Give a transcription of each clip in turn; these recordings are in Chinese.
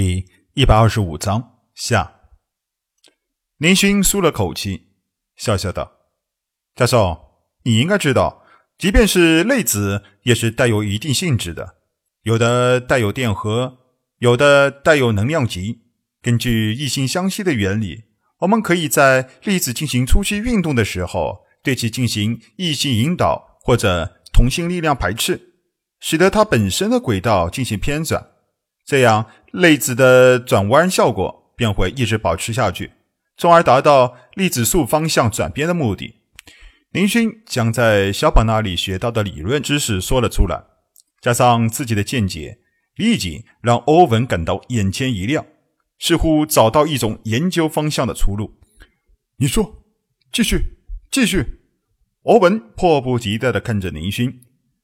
第一百二十五章下。林勋舒了口气，笑笑道：“教授，你应该知道，即便是粒子，也是带有一定性质的，有的带有电荷，有的带有能量级。根据异性相吸的原理，我们可以在粒子进行初期运动的时候，对其进行异性引导或者同性力量排斥，使得它本身的轨道进行偏转。”这样，粒子的转弯效果便会一直保持下去，从而达到粒子束方向转变的目的。林勋将在小宝那里学到的理论知识说了出来，加上自己的见解，立即让欧文感到眼前一亮，似乎找到一种研究方向的出路。你说，继续，继续。欧文迫不及待地看着林勋，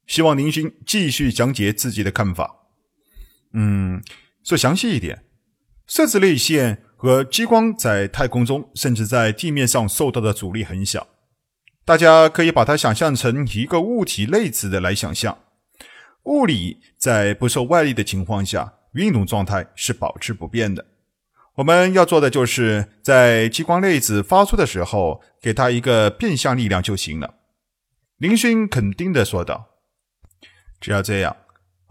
希望林勋继续讲解自己的看法。嗯，说详细一点，色子类线和激光在太空中，甚至在地面上受到的阻力很小。大家可以把它想象成一个物体类子的来想象。物理在不受外力的情况下，运动状态是保持不变的。我们要做的就是在激光粒子发出的时候，给它一个变相力量就行了。林勋肯定的说道：“只要这样。”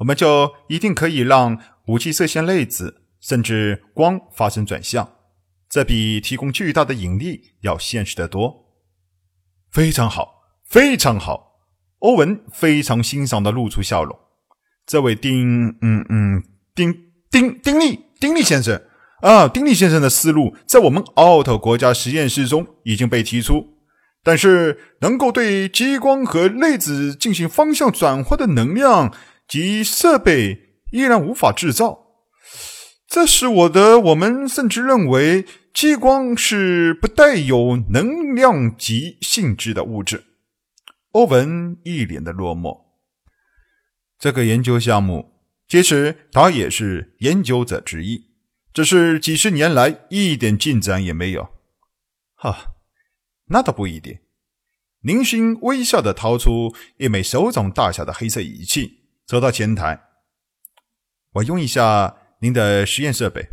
我们就一定可以让武器射线粒子甚至光发生转向，这比提供巨大的引力要现实得多。非常好，非常好。欧文非常欣赏的露出笑容。这位丁，嗯嗯，丁丁丁力，丁力先生啊，丁力先生的思路在我们奥特国家实验室中已经被提出，但是能够对激光和粒子进行方向转换的能量。及设备依然无法制造，这使我的我们甚至认为激光是不带有能量级性质的物质。欧文一脸的落寞。这个研究项目，其实他也是研究者之一，只是几十年来一点进展也没有。哈，那倒不一定。林勋微笑的掏出一枚手掌大小的黑色仪器。走到前台，我用一下您的实验设备。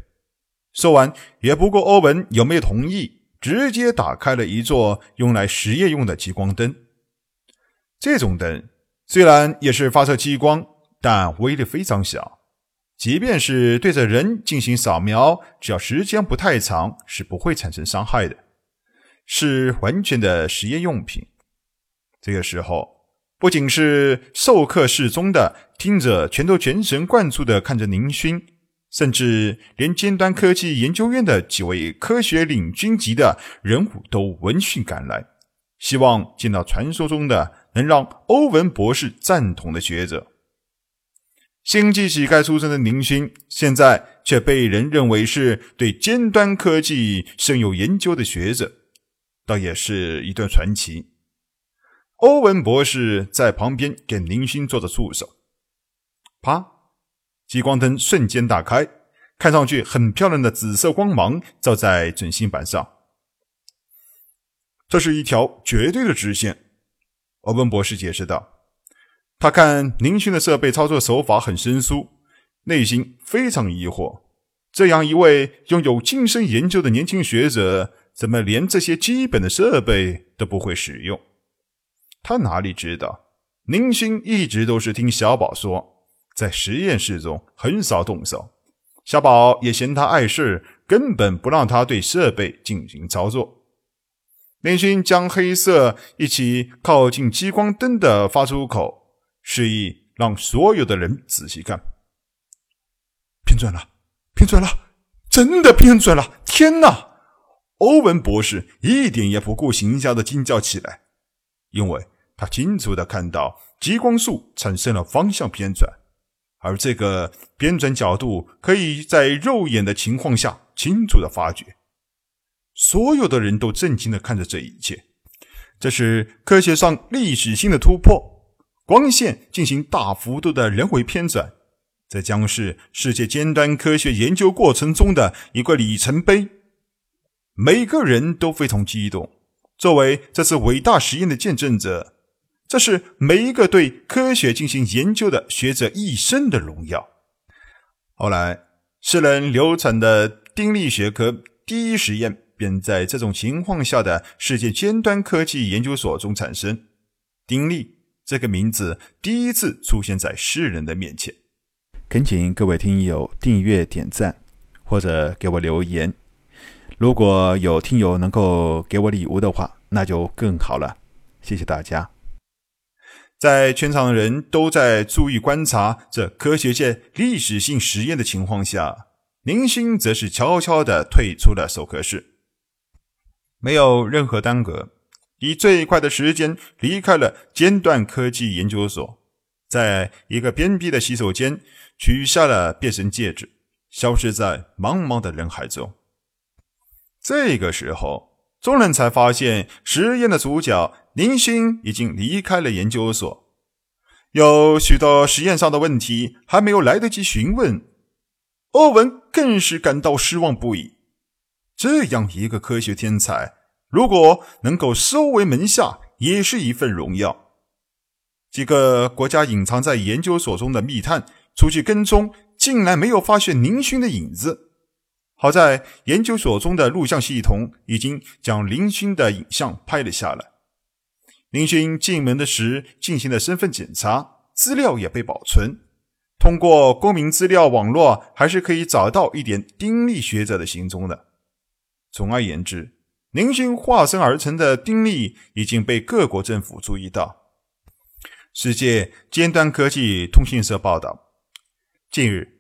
说完，也不顾欧文有没有同意，直接打开了一座用来实验用的激光灯。这种灯虽然也是发射激光，但威力非常小，即便是对着人进行扫描，只要时间不太长，是不会产生伤害的，是完全的实验用品。这个时候。不仅是授课室中的听者全都全神贯注的看着宁勋，甚至连尖端科技研究院的几位科学领军级的人物都闻讯赶来，希望见到传说中的能让欧文博士赞同的学者。星际乞丐出身的宁勋，现在却被人认为是对尖端科技深有研究的学者，倒也是一段传奇。欧文博士在旁边给林勋做着助手。啪！激光灯瞬间打开，看上去很漂亮的紫色光芒照在准心板上。这是一条绝对的直线，欧文博士解释道。他看林勋的设备操作手法很生疏，内心非常疑惑：这样一位拥有精深研究的年轻学者，怎么连这些基本的设备都不会使用？他哪里知道，宁勋一直都是听小宝说，在实验室中很少动手。小宝也嫌他碍事，根本不让他对设备进行操作。林勋将黑色一起靠近激光灯的发出口，示意让所有的人仔细看。偏转了，偏转了，真的偏转了！天哪！欧文博士一点也不顾形象的惊叫起来。因为他清楚的看到激光束产生了方向偏转，而这个偏转角度可以在肉眼的情况下清楚的发觉。所有的人都震惊的看着这一切，这是科学上历史性的突破，光线进行大幅度的人为偏转，这将是世界尖端科学研究过程中的一个里程碑。每个人都非常激动。作为这次伟大实验的见证者，这是每一个对科学进行研究的学者一生的荣耀。后来，世人流传的丁力学科第一实验，便在这种情况下的世界尖端科技研究所中产生。丁力这个名字第一次出现在世人的面前。恳请各位听友订阅、点赞，或者给我留言。如果有听友能够给我礼物的话，那就更好了。谢谢大家。在全场人都在注意观察这科学界历史性实验的情况下，林星则是悄悄地退出了授课室，没有任何耽搁，以最快的时间离开了尖端科技研究所，在一个偏僻的洗手间。取下了变身戒指，消失在茫茫的人海中。这个时候，众人才发现实验的主角林星已经离开了研究所。有许多实验上的问题还没有来得及询问，欧文更是感到失望不已。这样一个科学天才，如果能够收为门下，也是一份荣耀。几个国家隐藏在研究所中的密探。出去跟踪，竟然没有发现林勋的影子。好在研究所中的录像系统已经将林勋的影像拍了下来。林勋进门的时进行了身份检查，资料也被保存。通过公民资料网络，还是可以找到一点丁力学者的行踪的。总而言之，林勋化身而成的丁力已经被各国政府注意到。世界尖端科技通讯社报道。近日，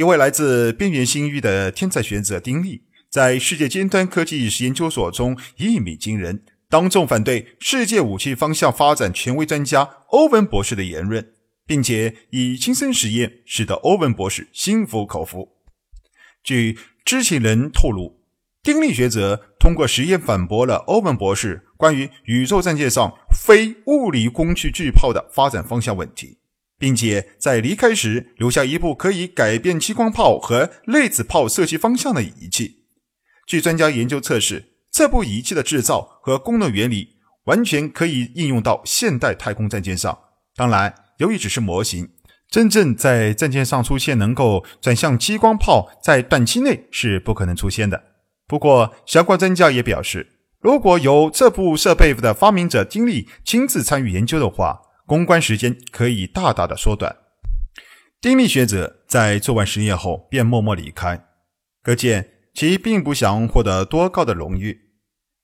一位来自边缘星域的天才学者丁力，在世界尖端科技研究所中一鸣惊人，当众反对世界武器方向发展权威专家欧文博士的言论，并且以亲身实验使得欧文博士心服口服。据知情人透露，丁力学者通过实验反驳了欧文博士关于宇宙战舰上非物理工具巨炮的发展方向问题。并且在离开时留下一部可以改变激光炮和类子炮射击方向的仪器。据专家研究测试，这部仪器的制造和功能原理完全可以应用到现代太空战舰上。当然，由于只是模型，真正在战舰上出现能够转向激光炮，在短期内是不可能出现的。不过，相关专家也表示，如果有这部设备的发明者丁力亲自参与研究的话，公关时间可以大大的缩短。丁力学者在做完实验后便默默离开，可见其并不想获得多高的荣誉。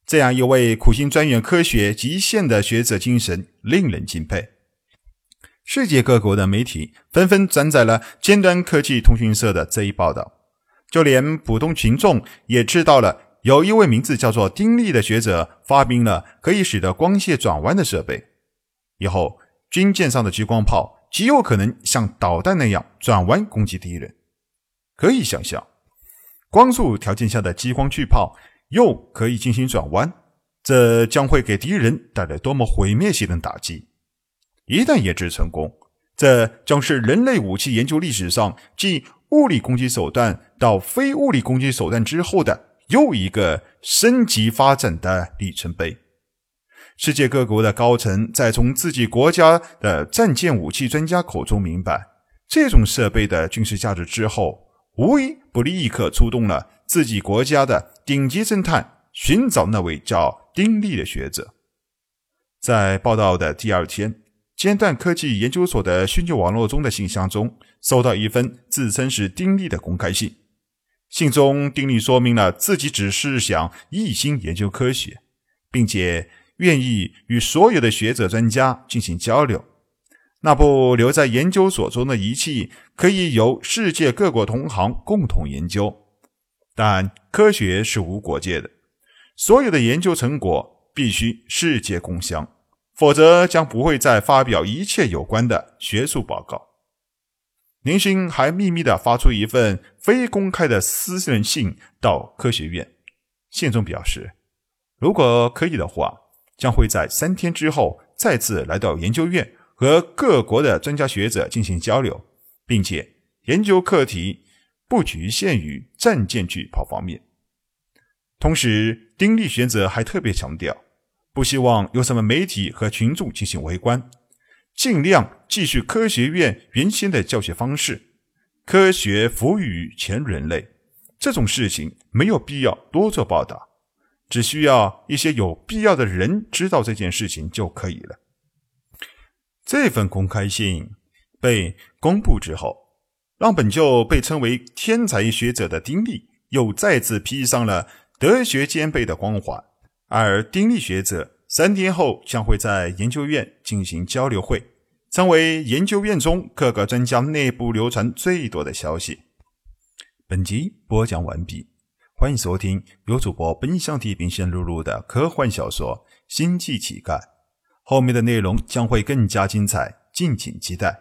这样一位苦心钻研科学极限的学者精神令人敬佩。世界各国的媒体纷纷转载了尖端科技通讯社的这一报道，就连普通群众也知道了有一位名字叫做丁力的学者发明了可以使得光线转弯的设备，以后。军舰上的激光炮极有可能像导弹那样转弯攻击敌人。可以想象，光速条件下的激光巨炮又可以进行转弯，这将会给敌人带来多么毁灭性的打击！一旦研制成功，这将是人类武器研究历史上继物理攻击手段到非物理攻击手段之后的又一个升级发展的里程碑。世界各国的高层在从自己国家的战舰武器专家口中明白这种设备的军事价值之后，无一不立刻出动了自己国家的顶级侦探，寻找那位叫丁力的学者。在报道的第二天，尖端科技研究所的虚拟网络中的信箱中，收到一封自称是丁力的公开信。信中，丁力说明了自己只是想一心研究科学，并且。愿意与所有的学者专家进行交流。那部留在研究所中的仪器可以由世界各国同行共同研究，但科学是无国界的，所有的研究成果必须世界共享，否则将不会再发表一切有关的学术报告。林星还秘密地发出一份非公开的私人信到科学院，信中表示，如果可以的话。将会在三天之后再次来到研究院，和各国的专家学者进行交流，并且研究课题不局限于战舰巨炮方面。同时，丁力学者还特别强调，不希望有什么媒体和群众进行围观，尽量继续科学院原先的教学方式。科学服务于全人类。这种事情没有必要多做报道，只需要一些有必要的人知道这件事情就可以了。这份公开信被公布之后，让本就被称为天才学者的丁力又再次披上了德学兼备的光环。而丁力学者三天后将会在研究院进行交流会，成为研究院中各个专家内部流传最多的消息。本集播讲完毕，欢迎收听由主播奔向地平线录入的科幻小说《星际乞丐》，后面的内容将会更加精彩，敬请期待。